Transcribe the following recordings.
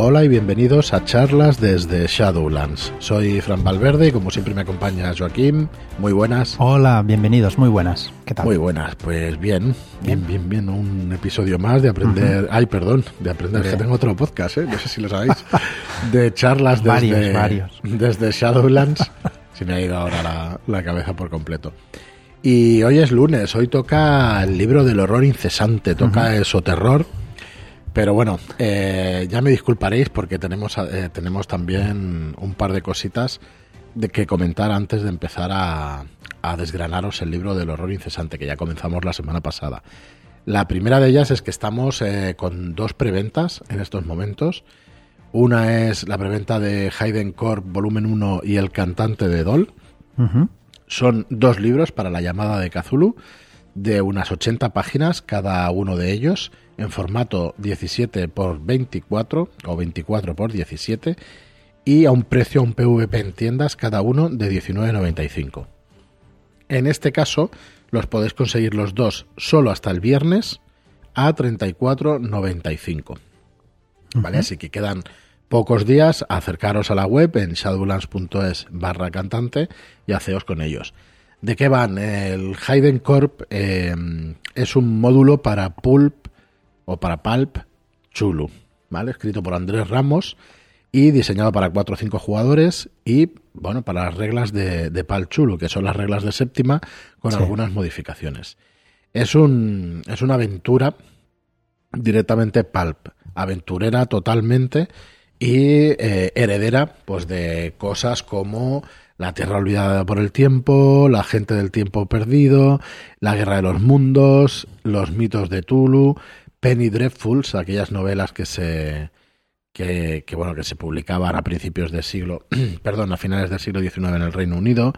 Hola y bienvenidos a charlas desde Shadowlands. Soy Fran Valverde y como siempre me acompaña Joaquín. Muy buenas. Hola, bienvenidos, muy buenas. ¿Qué tal? Muy buenas, pues bien, bien, bien, bien. Un episodio más de aprender. Ay, perdón, de aprender. Que tengo otro podcast, ¿eh? no sé si lo sabéis. De charlas desde, varios, varios. desde Shadowlands. Se me ha ido ahora la, la cabeza por completo. Y hoy es lunes, hoy toca el libro del horror incesante, toca eso terror pero bueno, eh, ya me disculparéis porque tenemos, eh, tenemos también un par de cositas de que comentar antes de empezar a, desgranaros el libro del horror incesante que ya comenzamos la semana pasada. La primera de ellas es que estamos eh, con dos preventas en estos momentos. Una es la preventa de Hayden Corp volumen 1 y El cantante de Dol. Son dos libros para la llamada de Cthulhu de unas 80 páginas cada uno de ellos en formato 17 por 24 o 24 por 17 y a un precio, a un PVP en tiendas, cada uno de 19,95. En este caso, los podéis conseguir los dos solo hasta el viernes a 34,95. ¿Vale? Así que quedan pocos días, acercaros a la web en shadowlands.es barra cantante y haceos con ellos. ¿De qué van? El Hayden Corp eh, es un módulo para Pulp o para Pulp Chulu, ¿vale? Escrito por Andrés Ramos y diseñado para 4 o 5 jugadores y, bueno, para las reglas de, de Pulp Chulu, que son las reglas de séptima con algunas modificaciones. Es, un, es una aventura directamente Pulp, aventurera totalmente y eh, heredera pues de cosas como la Tierra olvidada por el tiempo, La gente del tiempo perdido, La guerra de los mundos, Los mitos de Tulu, Penny Dreadfuls, aquellas novelas que se que, bueno que se publicaban a principios del siglo, perdón, a finales del siglo XIX en el Reino Unido,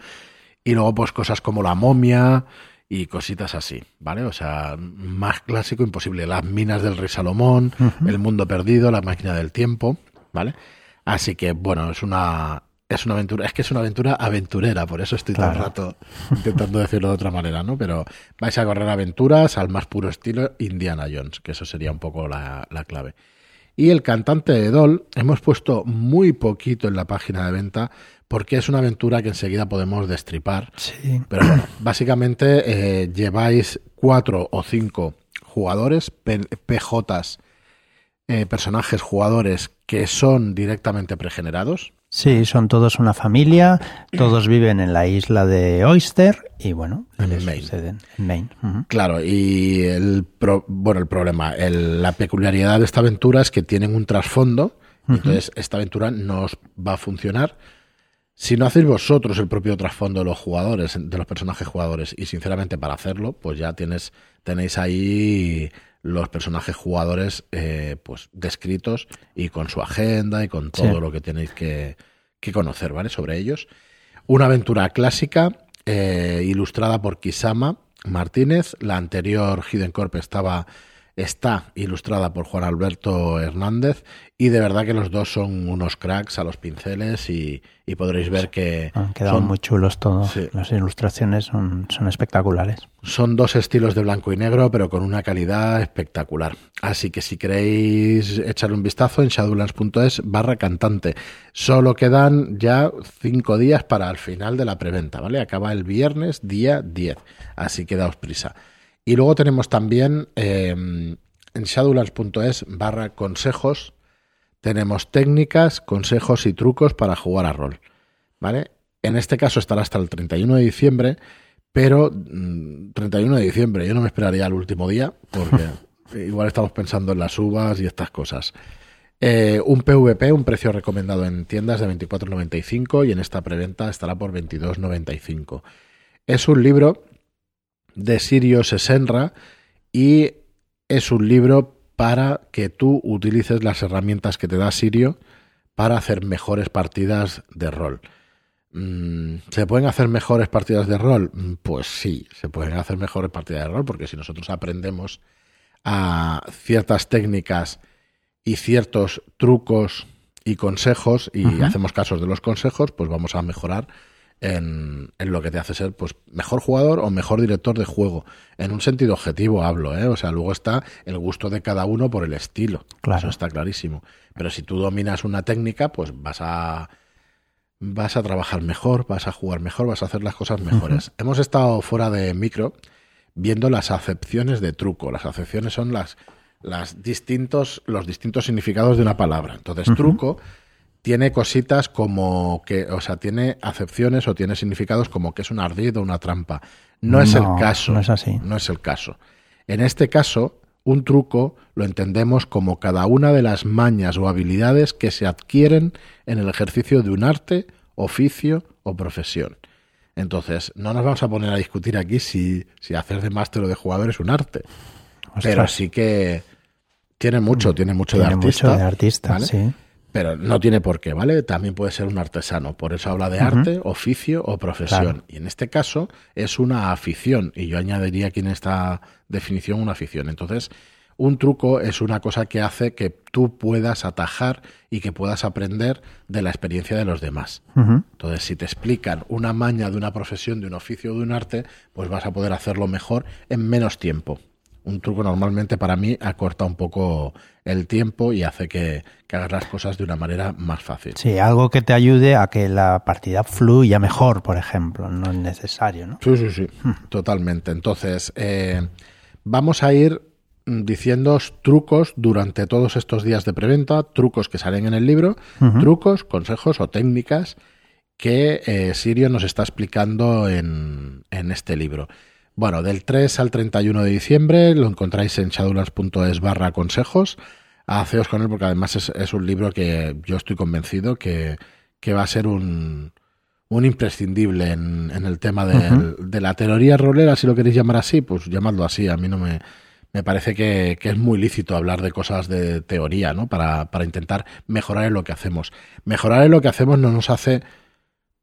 y luego pues cosas como La momia y cositas así, ¿vale? O sea, más clásico imposible, Las minas del rey Salomón, El mundo perdido, La máquina del tiempo, ¿vale? Así que bueno, es una es una aventura, es que es una aventura aventurera, por eso estoy todo el rato intentando decirlo de otra manera, ¿no? Pero vais a correr aventuras al más puro estilo Indiana Jones, que eso sería un poco la, clave. Y el cantante de Doll hemos puesto muy poquito en la página de venta porque es una aventura que enseguida podemos destripar. Sí. Pero bueno, básicamente eh, lleváis cuatro o cinco jugadores, PJs, eh, personajes jugadores que son directamente pregenerados. Sí, son todos una familia, todos viven en la isla de Oyster y bueno, en Maine. En Maine. Claro, y el bueno, el problema, la peculiaridad de esta aventura es que tienen un trasfondo, entonces esta aventura no os va a funcionar si no hacéis vosotros el propio trasfondo de los jugadores, de los personajes jugadores, y sinceramente para hacerlo, pues ya tienes, tenéis ahí los personajes jugadores eh, pues descritos y con su agenda y con todo lo que tenéis que, conocer, ¿vale? Sobre ellos. Una aventura clásica, eh, ilustrada por Kisama Martínez. La anterior Hidden Corp estaba está ilustrada por Juan Alberto Hernández y de verdad que los dos son unos cracks a los pinceles y, podréis ver que... Han quedado muy chulos todos. Las ilustraciones son, son espectaculares. Son dos estilos de blanco y negro, pero con una calidad espectacular. Así que si queréis echarle un vistazo en shadowlands.es barra cantante. Solo quedan ya cinco días para el final de la preventa, ¿vale? Acaba el viernes, día 10. Así que daos prisa. Y luego tenemos también eh, en shadowlands.es barra consejos, tenemos técnicas, consejos y trucos para jugar a rol. ¿Vale? En este caso estará hasta el 31 de diciembre, pero 31 mm, de diciembre, yo no me esperaría el último día, porque igual estamos pensando en las uvas y estas cosas. Eh, un PVP, un precio recomendado en tiendas de 24.95 y en esta preventa estará por 22.95. Es un libro de Sirio Sesenra y es un libro para que tú utilices las herramientas que te da Sirio para hacer mejores partidas de rol. Mm, ¿Se pueden hacer mejores partidas de rol? Mm, pues sí, se pueden hacer mejores partidas de rol porque si nosotros aprendemos a ciertas técnicas y ciertos trucos y consejos y hacemos casos de los consejos, pues vamos a mejorar en, en, lo que te hace ser pues mejor jugador o mejor director de juego. En un sentido objetivo hablo, ¿eh? O sea, luego está el gusto de cada uno por el estilo. Claro. Eso está clarísimo. Pero si tú dominas una técnica, pues vas a vas a trabajar mejor, vas a jugar mejor, vas a hacer las cosas mejores. Uh -huh. Hemos estado fuera de micro viendo las acepciones de truco. Las acepciones son las, las distintos, los distintos significados de una palabra. Entonces, uh -huh. truco tiene cositas como que, o sea, tiene acepciones o tiene significados como que es un ardid o una trampa. No, no es el caso. No es así. No es el caso. En este caso, un truco lo entendemos como cada una de las mañas o habilidades que se adquieren en el ejercicio de un arte, oficio o profesión. Entonces, no nos vamos a poner a discutir aquí si, si hacer de máster o de jugador es un arte. Ostras. Pero sí que tiene mucho, tiene mucho tiene de artista. Mucho de artista, ¿vale? sí. Pero no tiene por qué, ¿vale? También puede ser un artesano. Por eso habla de uh -huh. arte, oficio o profesión. Claro. Y en este caso es una afición. Y yo añadiría aquí en esta definición una afición. Entonces, un truco es una cosa que hace que tú puedas atajar y que puedas aprender de la experiencia de los demás. Uh -huh. Entonces, si te explican una maña de una profesión, de un oficio o de un arte, pues vas a poder hacerlo mejor en menos tiempo un truco normalmente para mí acorta un poco el tiempo y hace que, que, hagas las cosas de una manera más fácil. Sí, algo que te ayude a que la partida fluya mejor, por ejemplo, no es necesario, ¿no? Sí, sí, sí, hmm. totalmente. Entonces, eh, vamos a ir diciendo trucos durante todos estos días de preventa, trucos que salen en el libro, uh -huh. trucos, consejos o técnicas que eh, Sirio nos está explicando en, en este libro. Bueno, del 3 al 31 de diciembre lo encontráis en shadowlands.es barra consejos. Haceos con él porque además es, es, un libro que yo estoy convencido que, que va a ser un, un imprescindible en, en, el tema de, uh -huh. de, la teoría rolera, si lo queréis llamar así, pues llamadlo así. A mí no me, me parece que, que, es muy lícito hablar de cosas de teoría, ¿no? Para, para intentar mejorar en lo que hacemos. Mejorar en lo que hacemos no nos hace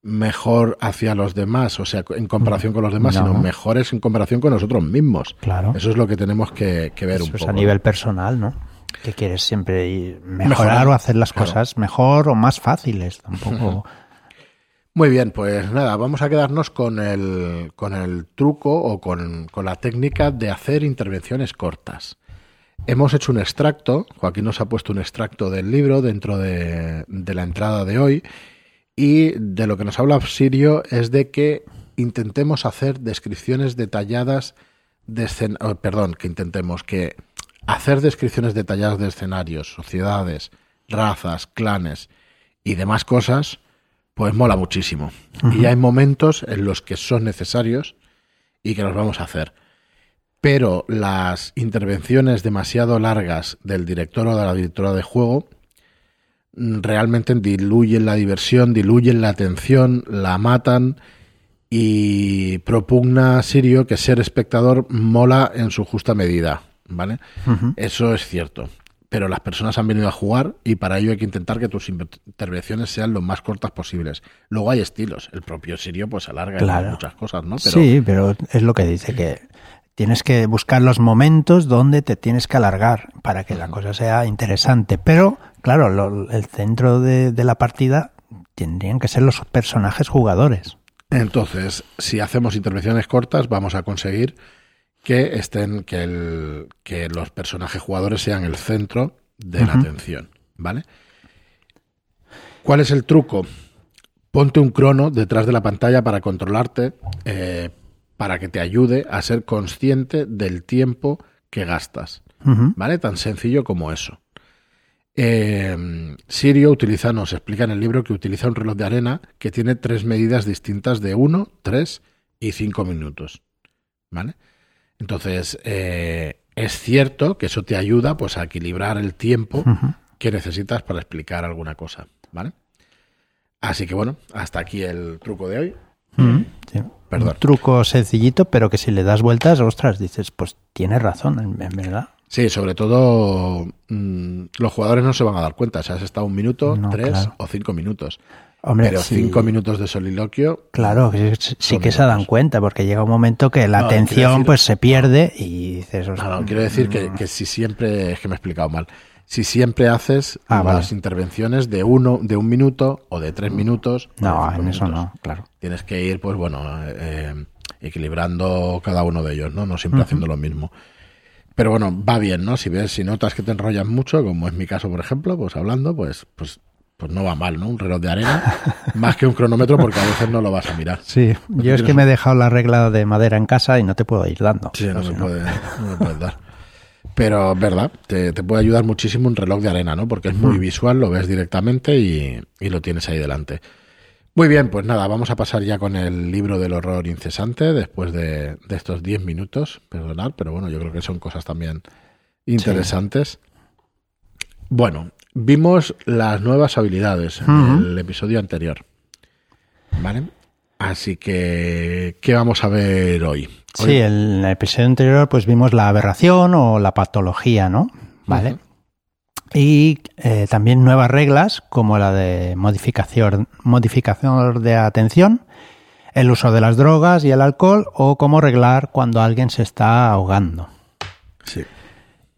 mejor hacia los demás, o sea, en comparación con los demás, no. sino mejores en comparación con nosotros mismos. Claro. Eso es lo que tenemos que, que ver Eso un poco. Es a nivel personal, ¿no? Que quieres siempre ir mejorar, mejorar, o hacer las claro. cosas mejor o más fáciles, tampoco. Muy bien, pues nada, vamos a quedarnos con el, con el truco o con, con la técnica de hacer intervenciones cortas. Hemos hecho un extracto, Joaquín nos ha puesto un extracto del libro dentro de, de la entrada de hoy y de lo que nos habla Sirio es de que intentemos hacer descripciones detalladas de escen oh, perdón, que intentemos que hacer descripciones detalladas de escenarios, sociedades, razas, clanes y demás cosas, pues mola muchísimo. Uh -huh. Y hay momentos en los que son necesarios y que los vamos a hacer. Pero las intervenciones demasiado largas del director o de la directora de juego realmente diluyen la diversión, diluyen la atención, la matan y propugna Sirio que ser espectador mola en su justa medida, ¿vale? Uh -huh. Eso es cierto. Pero las personas han venido a jugar y para ello hay que intentar que tus intervenciones sean lo más cortas posibles. Luego hay estilos. El propio Sirio pues alarga claro. muchas cosas, ¿no? Pero... Sí, pero es lo que dice que tienes que buscar los momentos donde te tienes que alargar para que la cosa sea interesante. Pero, claro, lo, el centro de, de, la partida tendrían que ser los personajes jugadores. Entonces, si hacemos intervenciones cortas, vamos a conseguir que estén, que, el, que los personajes jugadores sean el centro de uh -huh. la atención, ¿vale? ¿Cuál es el truco? Ponte un crono detrás de la pantalla para controlarte, eh, para que te ayude a ser consciente del tiempo que gastas. Uh -huh. ¿Vale? Tan sencillo como eso. Eh, Sirio utiliza, nos explica en el libro que utiliza un reloj de arena que tiene tres medidas distintas de 1, 3 y 5 minutos. ¿Vale? Entonces, eh, es cierto que eso te ayuda pues, a equilibrar el tiempo uh -huh. que necesitas para explicar alguna cosa. ¿Vale? Así que bueno, hasta aquí el truco de hoy. Sí. Perdón. Un truco sencillito, pero que si le das vueltas, ostras, dices, pues tienes razón, en verdad. Sí, sobre todo mmm, los jugadores no se van a dar cuenta. O sea, has estado un minuto, no, tres claro. o cinco minutos. Hombre, pero sí. cinco minutos de soliloquio. Claro, sí, sí que se dan cuenta, porque llega un momento que la no, atención decir, pues se pierde y dices. No, no, quiero decir que, que, si siempre. Es que me he explicado mal. Si siempre haces Ah, las vale. intervenciones de uno, de un minuto o de tres minutos. o de No, en eso minutos. no, claro. Tienes que ir, pues bueno, eh, equilibrando cada uno de ellos, ¿no? No siempre haciendo lo mismo. Pero bueno, va bien, ¿no? Si ves, si notas que te enrollas mucho, como es mi caso, por ejemplo, pues hablando, pues, pues, pues no va mal, ¿no? Un reloj de arena, más que un cronómetro, porque a veces no lo vas a mirar. Sí, yo es que me he dejado la regla de madera en casa y no te puedo ir dando. Sí, no me, puede, no me puedes dar. Pero, verdad, te, te puede ayudar muchísimo un reloj de arena, ¿no? Porque es muy visual, lo ves directamente y, y lo tienes ahí delante. Muy bien, pues nada, vamos a pasar ya con el libro del horror incesante después de, de estos 10 minutos, perdonad, pero bueno, yo creo que son cosas también interesantes. Bueno, vimos las nuevas habilidades en el episodio anterior. ¿Vale? Así que, ¿qué vamos a ver hoy? Sí, en el episodio anterior pues vimos la aberración o la patología, ¿no? Vale. Y eh, también nuevas reglas como la de modificación, modificación de atención, el uso de las drogas y el alcohol o cómo arreglar cuando alguien se está ahogando. Sí.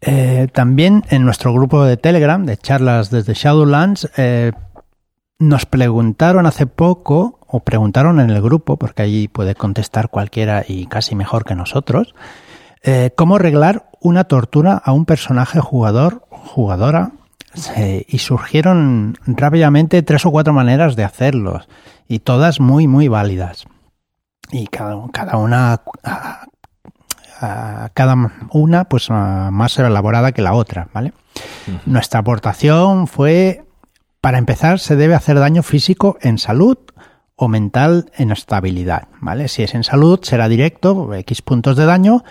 Eh, también en nuestro grupo de Telegram de charlas desde Shadowlands eh, nos preguntaron hace poco, o preguntaron en el grupo, porque allí puede contestar cualquiera y casi mejor que nosotros, eh, cómo arreglar una tortura a un personaje jugador, jugadora, y surgieron rápidamente tres o cuatro maneras de hacerlos, y todas muy, muy válidas. Y cada, cada una a- a cada una pues a- más elaborada que la otra, ¿vale? Nuestra aportación fue, para empezar, se debe hacer daño físico en salud o mental en estabilidad, ¿vale? Si es en salud será directo, X puntos de daño,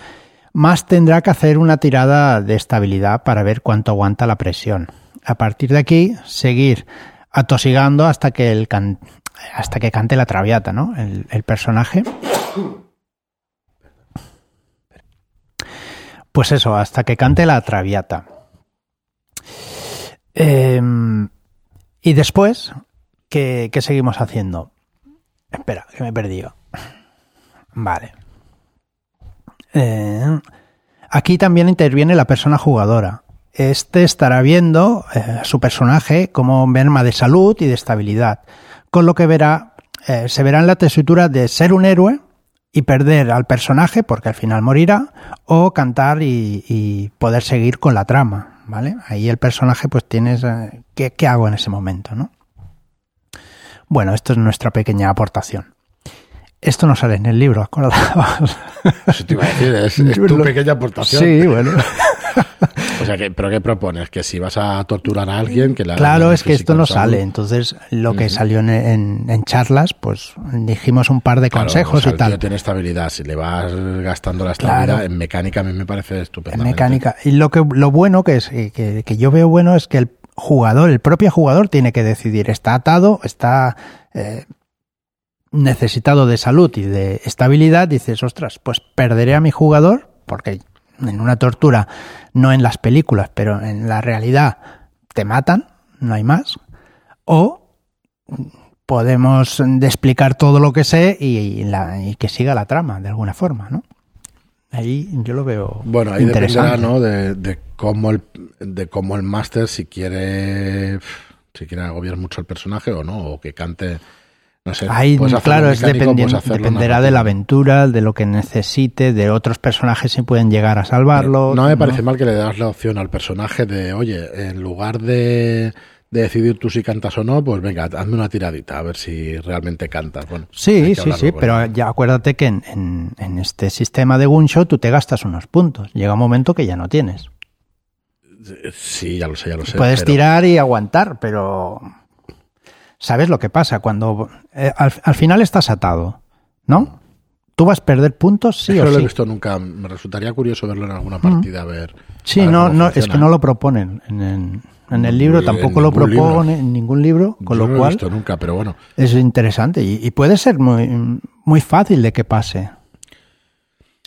más tendrá que hacer una tirada de estabilidad para ver cuánto aguanta la presión. A partir de aquí, seguir atosigando hasta que hasta que cante la traviata, ¿no? El, el personaje. Pues eso, hasta que cante la traviata. Eh, y después, ¿qué, qué seguimos haciendo? Espera, que me he perdido. Vale. Eh, aquí también interviene la persona jugadora. Este estará viendo eh, su personaje como merma de salud y de estabilidad, con lo que verá, eh, se verá en la tesitura de ser un héroe y perder al personaje porque al final morirá o cantar y poder seguir con la trama, ¿vale? Ahí el personaje pues tienes ¿qué, qué hago en ese momento, ¿no? Bueno, esto es nuestra pequeña aportación. Esto no sale en el libro, acordaos. Eso te iba a decir, es, es tu pequeña aportación. Sí, bueno. Sea, que, ¿pero qué propones? Que si vas a torturar a alguien, que hagas Claro, es que esto no en salud. sale. Entonces, lo que salió en, en- en charlas, pues dijimos un par de Claro, consejos o sea, y el tal. tío tiene estabilidad. Si le vas gastando la estabilidad, Claro. en mecánica a mí me parece En estupendo. mecánica. Y lo que lo bueno que es eh, que, que yo veo bueno es que el jugador, el propio jugador, tiene que decidir. Está atado, está eh, necesitado de salud y de estabilidad. Dices, ostras, pues perderé a mi jugador, porque en una tortura, no en las películas, pero en la realidad, te matan, no hay más. O podemos de explicar todo lo que sé y, y la- y que siga la trama de alguna forma, ¿no? Ahí yo lo veo Bueno, ahí interesante. dependerá, ¿no? De, de cómo el de cómo el máster si quiere si quiere agobiar mucho el personaje o no, o que cante no sé. Ahí, hacerlo claro, es mecánico, dependi- puedes hacerlo dependerá de la aventura, de lo que necesite, de otros personajes si pueden llegar a salvarlo. No me parece mal que le das la opción al personaje de, oye, en lugar de, de decidir tú si cantas o no, pues venga, hazme una tiradita a ver si realmente cantas. Bueno, Sí, sí, sí, pero ya acuérdate que en, en- en este sistema de Gunshow tú te gastas unos puntos. Llega un momento que ya no tienes. Sí, ya lo sé, ya lo sé. Puedes pero- tirar y aguantar, pero ¿sabes lo que pasa? Cuando eh, al, al final estás atado, ¿no? Tú vas a perder puntos, sí o no lo he sí. visto nunca. Me resultaría curioso verlo en alguna partida, a ver. Sí, a ver no, no, es que no lo proponen en, en- en el libro, Ni tampoco lo ningún libro. propone en ningún libro, con Yo lo no lo he visto nunca, pero bueno. es interesante y, y puede ser muy, muy fácil de que pase.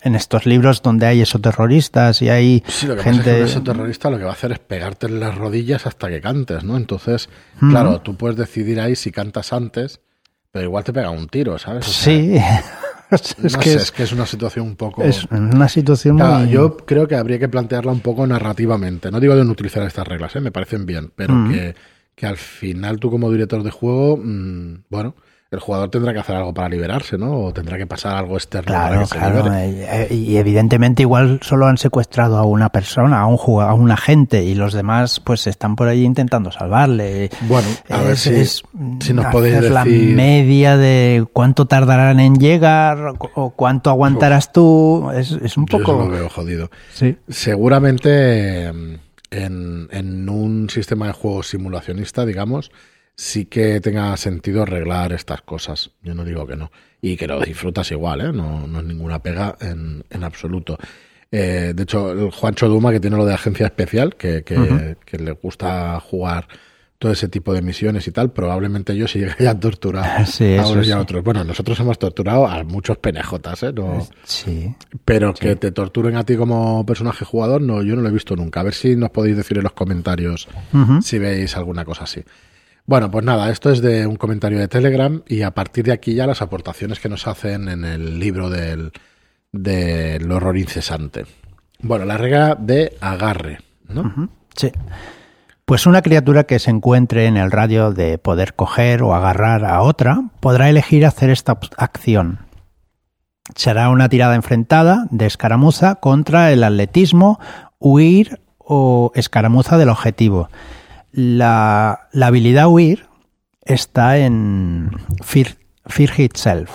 En estos libros donde hay esos terroristas y hay Sí, lo que gente... pasa es que ese terrorista lo que va a hacer es pegarte en las rodillas hasta que cantes, ¿no? Entonces, claro, tú puedes decidir ahí si cantas antes, pero igual te pega un tiro, ¿sabes? O sea, Sí, es, no que sé, es, es que es una situación un poco... es una situación Claro, muy... yo creo que habría que plantearla un poco narrativamente. No digo de no utilizar estas reglas, ¿eh? me parecen bien, pero Mm. que, que al final tú como director de juego, mm, bueno, el jugador tendrá que hacer algo para liberarse, ¿no? O tendrá que pasar algo externo para Claro, que claro. eh, eh, Y evidentemente igual solo han secuestrado a una persona, a un jugador, a un agente, y los demás pues están por ahí intentando salvarle. Bueno, a ver Es- si, es si nos podéis hacer la decir... media de cuánto tardarán en llegar o cuánto aguantarás tú. Es, es un Yo eso lo poco... veo jodido. Sí. Seguramente mm, en, en un sistema de juego simulacionista, digamos, sí que tenga sentido arreglar estas cosas. Yo no digo que no. Y que lo disfrutas igual, ¿eh? No, no es ninguna pega en, en absoluto. Eh, de hecho, el Juancho Duma, que tiene lo de agencia especial, que, que, que le gusta jugar todo ese tipo de misiones y tal, probablemente yo si llegaría a torturar Sí, a unos y a sí. otros. Bueno, nosotros hemos torturado a muchos penejotas, ¿eh? No, Sí. pero que te torturen a ti como personaje jugador, no, yo no lo he visto nunca. A ver si nos podéis decir en los comentarios si veis alguna cosa así. Bueno, pues nada, esto es de un comentario de Telegram y a partir de aquí ya las aportaciones que nos hacen en el libro del, del horror incesante. Bueno, la regla de agarre, ¿no? Sí. Pues una criatura que se encuentre en el radio de poder coger o agarrar a otra podrá elegir hacer esta acción. Será una tirada enfrentada de escaramuza contra el atletismo, huir o escaramuza del objetivo. La, la habilidad huir está en Fear, Fear Itself.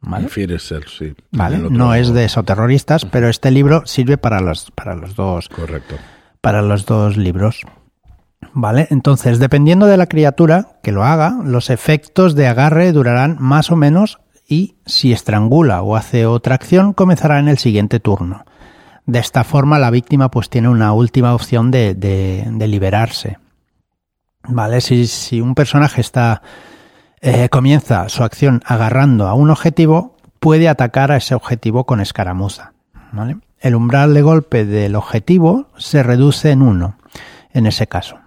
¿vale? Fear itself, sí. ¿Vale? No es de esoterroristas, pero este libro sirve para los, para los dos Correcto. para los dos libros. ¿Vale? Entonces, dependiendo de la criatura que lo haga, los efectos de agarre durarán más o menos y si estrangula o hace otra acción, comenzará en el siguiente turno. De esta forma, la víctima pues tiene una última opción de, de- de liberarse. ¿Vale? Si, si un personaje está eh, comienza su acción agarrando a un objetivo, puede atacar a ese objetivo con escaramuza. ¿vale? El umbral de golpe del objetivo se reduce en uno, en ese caso.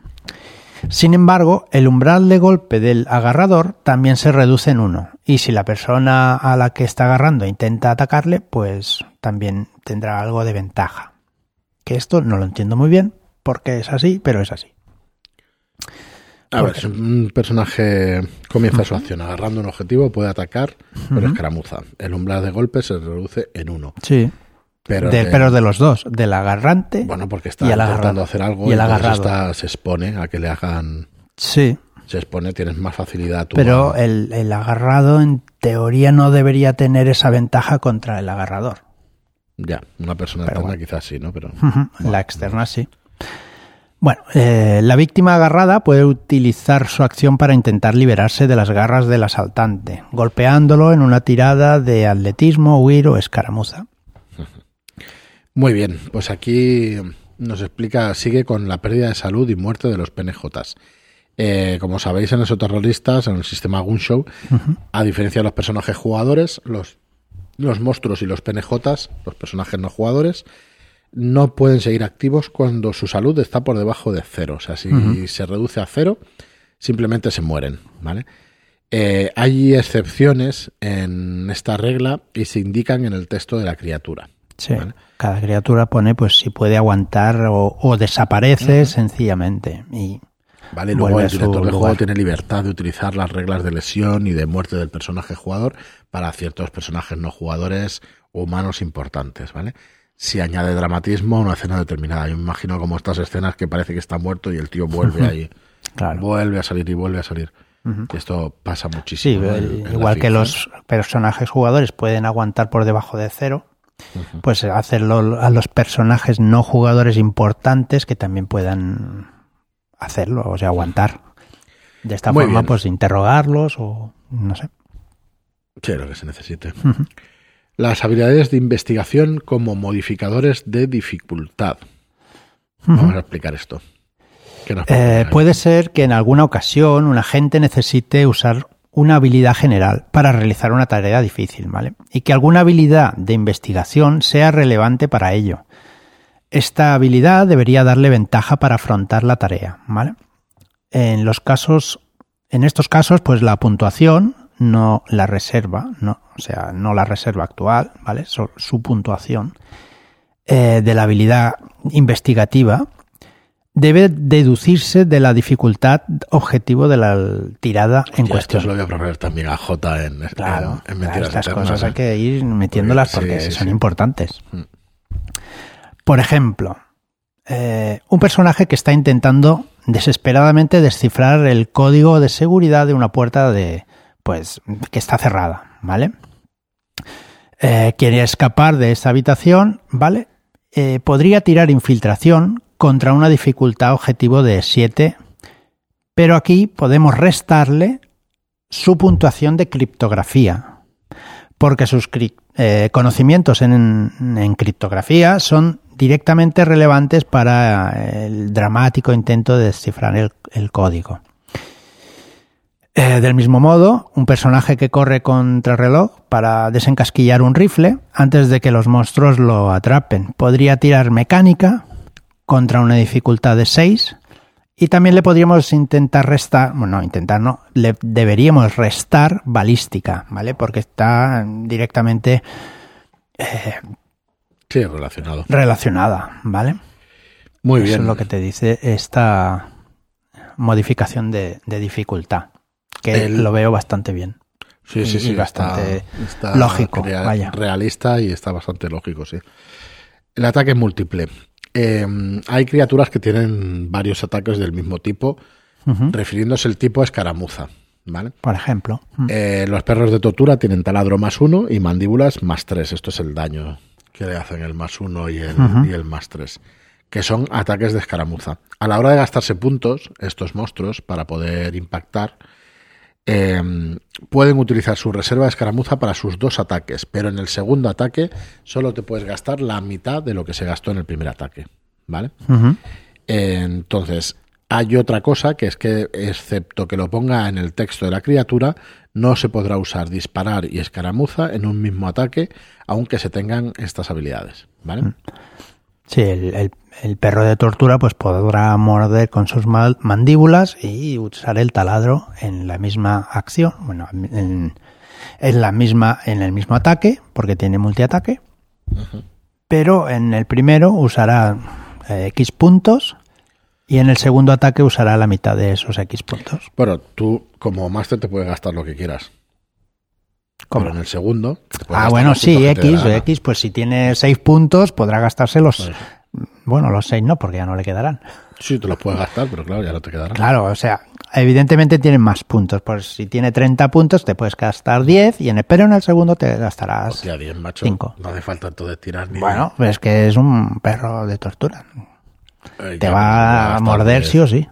Sin embargo, el umbral de golpe del agarrador también se reduce en uno. Y si la persona a la que está agarrando intenta atacarle, pues también tendrá algo de ventaja. Que esto no lo entiendo muy bien, porque es así, pero es así. A ver, si un personaje comienza su acción agarrando un objetivo, puede atacar por escaramuza. El umbral de golpe se reduce en uno. Sí. Pero, De- de- pero de los dos, del agarrante bueno, porque está y el intentando hacer algo Y el agarrado. está- se expone a que le hagan. Sí, Se expone, tienes más facilidad tú. pero el, el agarrado en teoría no debería tener esa ventaja contra el agarrador. Ya, una persona Pero externa bueno. quizás sí, ¿no? Pero. La externa sí. Bueno, eh, la víctima agarrada puede utilizar su acción para intentar liberarse de las garras del asaltante, golpeándolo en una tirada de atletismo, huir o escaramuza. Muy bien, pues aquí nos explica, sigue con la pérdida de salud y muerte de los PNJs. Eh, como sabéis, en esos terroristas, en el sistema Gunshow, a diferencia de los personajes jugadores, los, los monstruos y los PNJs, los personajes no jugadores, no pueden seguir activos cuando su salud está por debajo de cero. O sea, si se reduce a cero, simplemente se mueren, ¿vale? Eh, hay excepciones en esta regla y se indican en el texto de la criatura. Sí, Vale. cada criatura pone pues si puede aguantar o, o desaparece sencillamente. Y ¿Vale? Luego el director de juego tiene libertad de utilizar las reglas de lesión y de muerte del personaje jugador para ciertos personajes no jugadores o humanos importantes, ¿vale? Si añade dramatismo a una escena determinada. Yo me imagino como estas escenas que parece que está muerto y el tío vuelve ahí. claro. Vuelve a salir y vuelve a salir. Esto pasa muchísimo. Sí, igual que los personajes jugadores pueden aguantar por debajo de cero, pues hacerlo a los personajes no jugadores importantes que también puedan hacerlo, o sea, aguantar. De esta Muy forma, bien. pues interrogarlos o no sé. Sí, lo que se necesite. Las habilidades de investigación como modificadores de dificultad. Vamos a explicar esto. ¿Qué nos Eh, puede ser que en alguna ocasión un agente necesite usar una habilidad general para realizar una tarea difícil, ¿vale? Y que alguna habilidad de investigación sea relevante para ello. Esta habilidad debería darle ventaja para afrontar la tarea, ¿vale? En los casos, en estos casos, pues la puntuación no la reserva, no, o sea, no la reserva actual, ¿vale? Su, su puntuación eh, de la habilidad investigativa debe deducirse de la dificultad objetivo de la tirada en Ya, cuestión. Esto se lo voy a proponer también a J en, Claro, en claro, Mentiras estas cosas ¿eh? hay que ir metiéndolas Porque- porque sí, sí, son sí. importantes. Mm. Por ejemplo, eh, un personaje que está intentando desesperadamente descifrar el código de seguridad de una puerta de, pues, que está cerrada, ¿vale? Eh, quiere escapar de esta habitación, ¿vale? Eh, podría tirar infiltración contra una dificultad objetivo de 7, pero aquí podemos restarle su puntuación de criptografía, porque sus eh, conocimientos en, criptografía son directamente relevantes para el dramático intento de descifrar el código. Eh, del mismo modo, un personaje que corre contra reloj para desencasquillar un rifle antes de que los monstruos lo atrapen podría tirar mecánica contra una dificultad de 6 y también le podríamos intentar restar, bueno, no, intentar no, le deberíamos restar balística, ¿vale? Porque está directamente eh, Sí, relacionado. relacionada, ¿vale? Muy Eso bien. es lo que te dice esta modificación de, de dificultad, que El- lo veo bastante bien. Sí, sí, sí. y bastante está- está lógico, vaya. Realista y está bastante lógico, sí. El ataque es múltiple. Eh, hay criaturas que tienen varios ataques del mismo tipo, refiriéndose el tipo a escaramuza. ¿Vale? Por ejemplo. Mm. Eh, los perros de tortura tienen taladro más uno y mandíbulas más tres. Esto es el daño que le hacen el más uno y el, Ujú. y el más tres. Que son ataques de escaramuza. A la hora de gastarse puntos, estos monstruos, para poder impactar, eh, pueden utilizar su reserva de escaramuza para sus dos ataques, pero en el segundo ataque solo te puedes gastar la mitad de lo que se gastó en el primer ataque. ¿Vale? Entonces, hay otra cosa que es que, excepto que lo ponga en el texto de la criatura, no se podrá usar disparar y escaramuza en un mismo ataque, aunque se tengan estas habilidades. ¿Vale? Sí, el, el- el perro de tortura pues podrá morder con sus mandíbulas y usar el taladro en la misma acción, bueno, en, en la misma, en el mismo ataque, porque tiene multiataque. Pero en el primero usará eh, X puntos y en el segundo ataque usará la mitad de esos X puntos. Bueno, tú como máster te puedes gastar lo que quieras. Pero en el segundo. Ah, bueno, sí, X. X, pues si tiene 6 puntos podrá gastarse los... Pues, Bueno, los 6 no, porque ya no le quedarán. sí, te los puedes gastar, pero claro, ya no te quedará. Claro, o sea, evidentemente tienen más puntos. Pues si tiene 30 puntos te puedes gastar 10 y en el, pero en el segundo te gastarás... Hostia, 10, macho. Cinco. No hace falta entonces tirar ni. Bueno, es que es un perro de tortura. Eh, Te va a morder 10. sí o sí.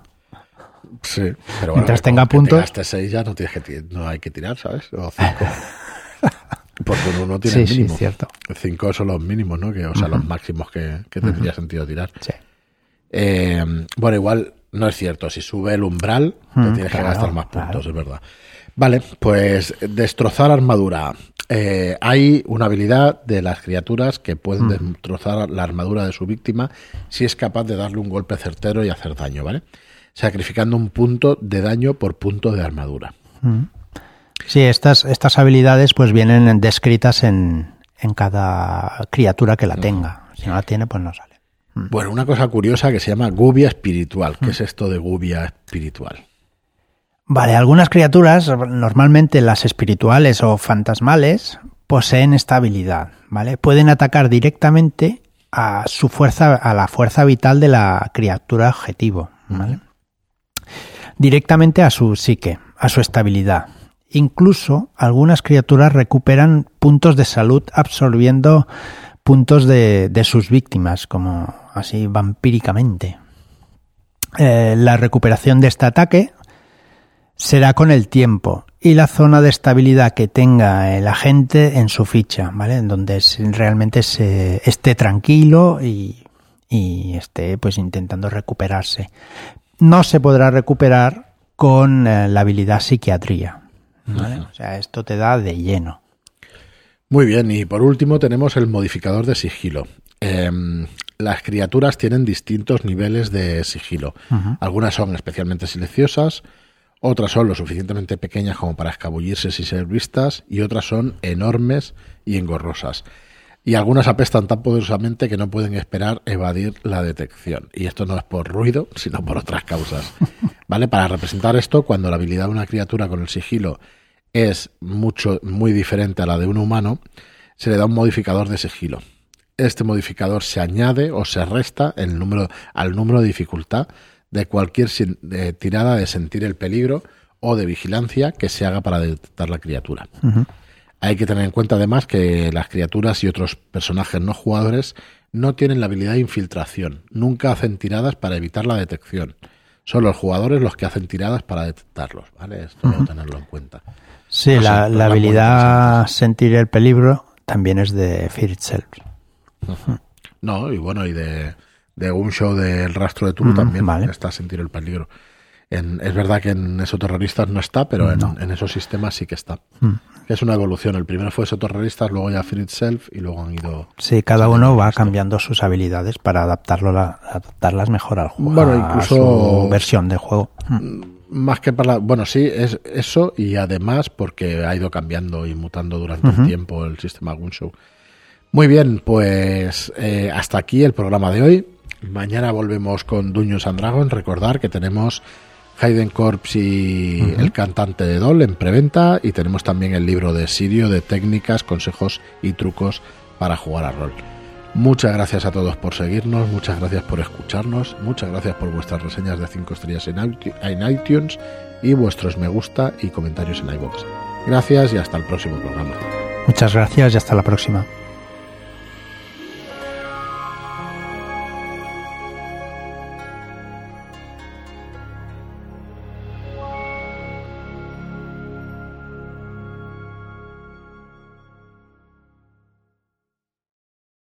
Sí, pero bueno, Mientras tenga puntos. Te gastes 6 ya no, tienes que, no hay que tirar, ¿sabes? O 5. Porque uno no tiene Sí, mínimo. cierto. 5 son los mínimos, ¿no? Que, o sea, los máximos que, que tendría sentido tirar. Sí. Eh, bueno, igual no es cierto. Si sube el umbral, te Mm, tienes que gastar más claro. puntos, es verdad. Vale, pues destrozar armadura. Eh, hay una habilidad de las criaturas que pueden Mm. destrozar la armadura de su víctima si es capaz de darle un golpe certero y hacer daño, ¿vale? Sacrificando un punto de daño por punto de armadura. Sí, estas, estas habilidades pues vienen descritas en, en cada criatura que la tenga. Si no la tiene, pues no sale. Bueno, una cosa curiosa que se llama gubia espiritual. Mm. ¿Qué es esto de gubia espiritual? Vale, algunas criaturas, normalmente las espirituales o fantasmales, poseen esta habilidad, ¿vale? Pueden atacar directamente a su fuerza, a la fuerza vital de la criatura objetivo, ¿vale? Directamente a su psique, a su estabilidad. Incluso algunas criaturas recuperan puntos de salud absorbiendo puntos de, sus víctimas, como así vampíricamente. Eh, la recuperación de este ataque será con el tiempo y la zona de estabilidad que tenga el agente en su ficha, ¿vale? En donde realmente se esté tranquilo y, y esté pues intentando recuperarse. No se podrá recuperar con eh, la habilidad psiquiatría, ¿vale? O sea, esto te da de lleno. Muy bien, y por último tenemos el modificador de sigilo. Em, las criaturas tienen distintos niveles de sigilo. Algunas son especialmente silenciosas, otras son lo suficientemente pequeñas como para escabullirse sin ser vistas y otras son enormes y engorrosas. Y algunas apestan tan poderosamente que no pueden esperar evadir la detección. Y esto no es por ruido, sino por otras causas. ¿Vale? Para representar esto, cuando la habilidad de una criatura con el sigilo es mucho, muy diferente a la de un humano, se le da un modificador de sigilo. Este modificador se añade o se resta el número, al número de dificultad de cualquier tirada de sentir el peligro o de vigilancia que se haga para detectar la criatura. Hay que tener en cuenta además que las criaturas y otros personajes no jugadores no tienen la habilidad de infiltración, nunca hacen tiradas para evitar la detección. Son los jugadores los que hacen tiradas para detectarlos, ¿vale? Esto hay que tenerlo en cuenta. Sí, la, habilidad sentir el peligro también es de Fear Itself. No, y bueno, y de, de un show del rastro de Tulu también está sentir el peligro. Es verdad que en Esoterroristas no está, pero en, esos sistemas sí que está. Mm. Es una evolución. El primero fue Esoterroristas, luego ya Fear Itself y luego han ido. Sí, cada uno va cambiando sus habilidades para adaptarlo adaptarlas mejor al juego. Bueno, incluso. A su versión de juego. Mm, más que para. Bueno, sí, es eso y además porque ha ido cambiando y mutando durante el tiempo el sistema Gunshow. Muy bien, pues eh, hasta aquí el programa de hoy. Mañana volvemos con Dungeons and Dragons. Recordar que tenemos Hayden Corps y el cantante de Doll en preventa y tenemos también el libro de Sirio de técnicas, consejos y trucos para jugar a rol. Muchas gracias a todos por seguirnos, muchas gracias por escucharnos, muchas gracias por vuestras reseñas de 5 estrellas en iTunes y vuestros me gusta y comentarios en iVoox. Gracias y hasta el próximo programa. Muchas gracias y hasta la próxima.